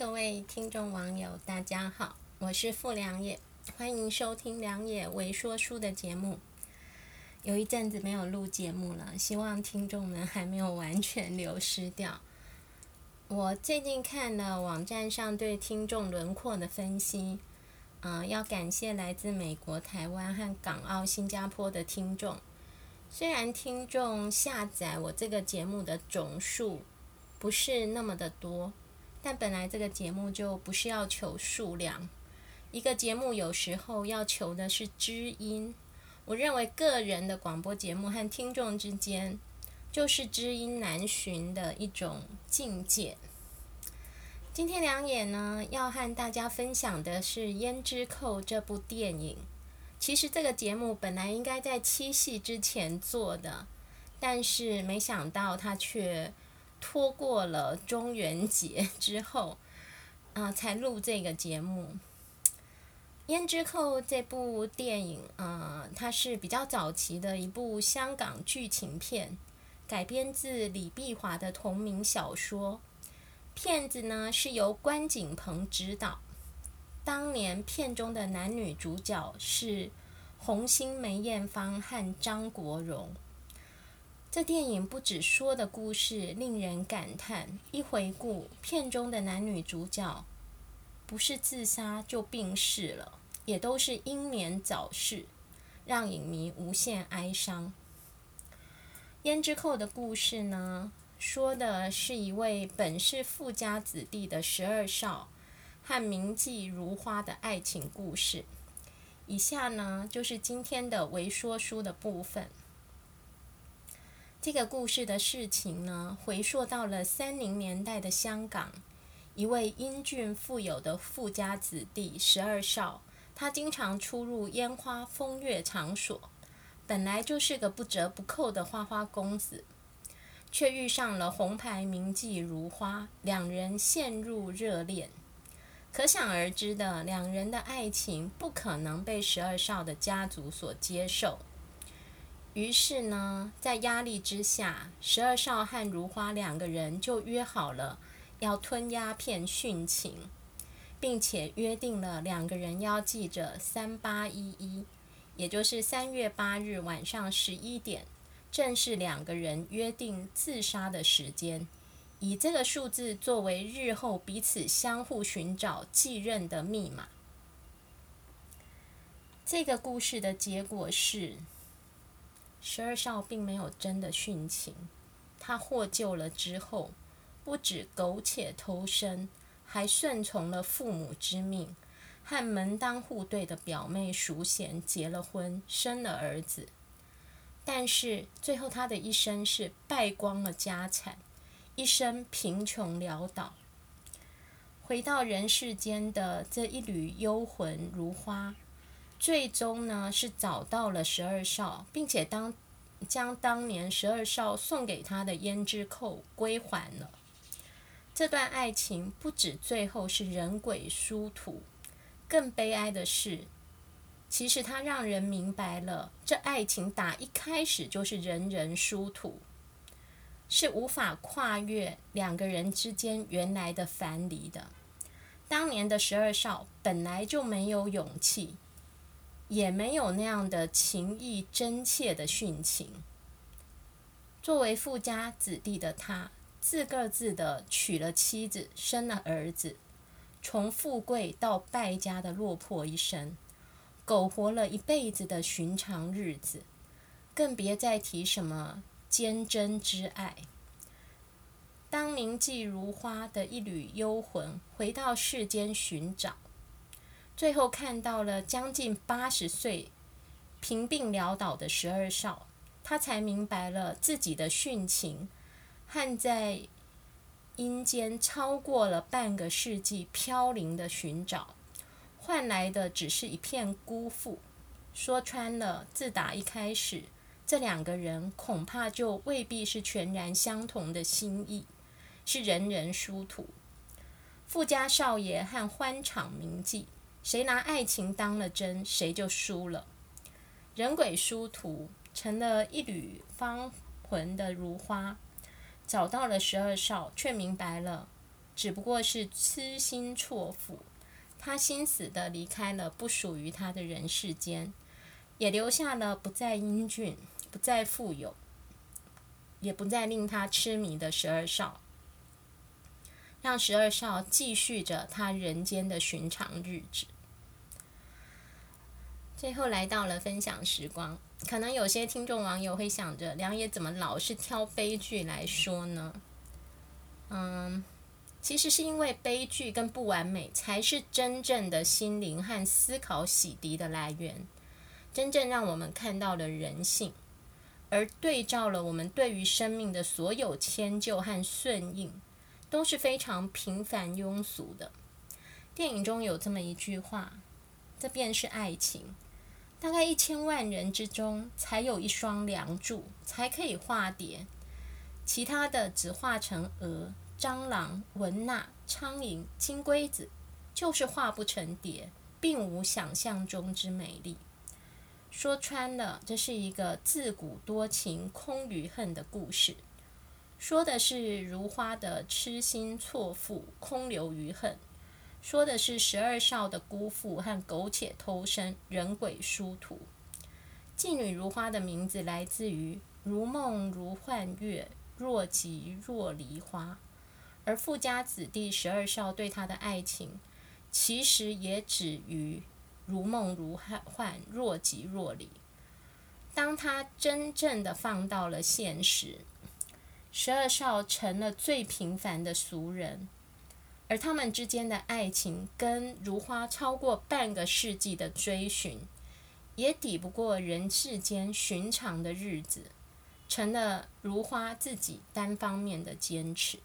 各位听众网友，大家好，我是傅良野，欢迎收听良野微说书的节目。有一阵子没有录节目了，希望听众们还没有完全流失掉。我最近看了网站上对听众轮廓的分析，嗯、呃，要感谢来自美国、台湾和港澳、新加坡的听众。虽然听众下载我这个节目的总数不是那么的多。但本来这个节目就不是要求数量，一个节目有时候要求的是知音。我认为个人的广播节目和听众之间，就是知音难寻的一种境界。今天两眼呢要和大家分享的是《胭脂扣》这部电影。其实这个节目本来应该在七夕之前做的，但是没想到它却。拖过了中元节之后，啊、才录这个节目。《胭脂扣》这部电影，啊、它是比较早期的一部香港剧情片，改编自李碧华的同名小说。片子呢是由关锦鹏执导，当年片中的男女主角是红星梅艳芳和张国荣。这电影不止说的故事令人感叹，一回顾片中的男女主角，不是自杀就病逝了，也都是英年早逝，让影迷无限哀伤。胭脂扣的故事呢，说的是一位本是富家子弟的十二少和名妓如花的爱情故事。以下呢，就是今天的微说书的部分。这个故事的事情呢，回溯到了三零年代的香港，一位英俊富有的富家子弟十二少，他经常出入烟花风月场所，本来就是个不折不扣的花花公子，却遇上了红牌名妓如花，两人陷入热恋，可想而知的，两人的爱情不可能被十二少的家族所接受。于是呢，在压力之下，十二少和如花两个人就约好了要吞鸦片殉情，并且约定了两个人要记着三八一一，也就是三月八日晚上十一点，正是两个人约定自杀的时间，以这个数字作为日后彼此相互寻找继任的密码。这个故事的结果是。十二少并没有真的殉情，他获救了之后，不止苟且偷生，还顺从了父母之命，和门当户对的表妹淑贤结了婚，生了儿子。但是最后他的一生是败光了家产，一生贫穷潦倒。回到人世间的这一缕幽魂如花。最终呢，是找到了十二少，并且当将当年十二少送给他的胭脂扣归还了。这段爱情不止最后是人鬼殊途，更悲哀的是，其实它让人明白了，这爱情打一开始就是人人殊途，是无法跨越两个人之间原来的樊篱的。当年的十二少本来就没有勇气。也没有那样的情意真切的殉情。作为富家子弟的他，自个儿自的娶了妻子，生了儿子，从富贵到败家的落魄一生，苟活了一辈子的寻常日子，更别再提什么坚贞之爱。当名妓如花的一缕幽魂回到世间寻找。最后看到了将近八十岁、贫病潦倒的十二少，他才明白了自己的殉情，和在阴间超过了半个世纪飘零的寻找，换来的只是一片辜负。说穿了，自打一开始，这两个人恐怕就未必是全然相同的心意，是人人殊途。富家少爷和欢场名妓。谁拿爱情当了真，谁就输了。人鬼殊途，成了一缕芳魂的如花，找到了十二少，却明白了只不过是痴心错付。他心死的离开了不属于他的人世间，也留下了不再英俊、不再富有，也不再令他痴迷的十二少，让十二少继续着他人间的寻常日子。最后来到了分享时光，可能有些听众网友会想着，梁野怎么老是挑悲剧来说呢？嗯。其实是因为悲剧跟不完美，才是真正的心灵和思考洗涤的来源，真正让我们看到了人性，而对照了我们对于生命的所有迁就和顺应，都是非常平凡庸俗的。电影中有这么一句话：“这便是爱情，大概一千万人之中，才有一双梁柱，才可以化蝶，其他的只化成蛾。”蟑螂、蚊蚋、苍蝇、金龟子，就是化不成蝶，并无想象中之美丽。说穿了，这是一个自古多情空余恨的故事，说的是如花的痴心错付、空留余恨，说的是十二少的辜负和苟且偷生、人鬼殊途。妓女如花的名字来自于如梦如幻月，若即若离花。而富家子弟十二少对他的爱情，其实也止于如梦如幻，若即若离。当他真正的放到了现实，十二少成了最平凡的俗人，而他们之间的爱情，跟如花超过半个世纪的追寻，也抵不过人世间寻常的日子，成了如花自己单方面的坚持。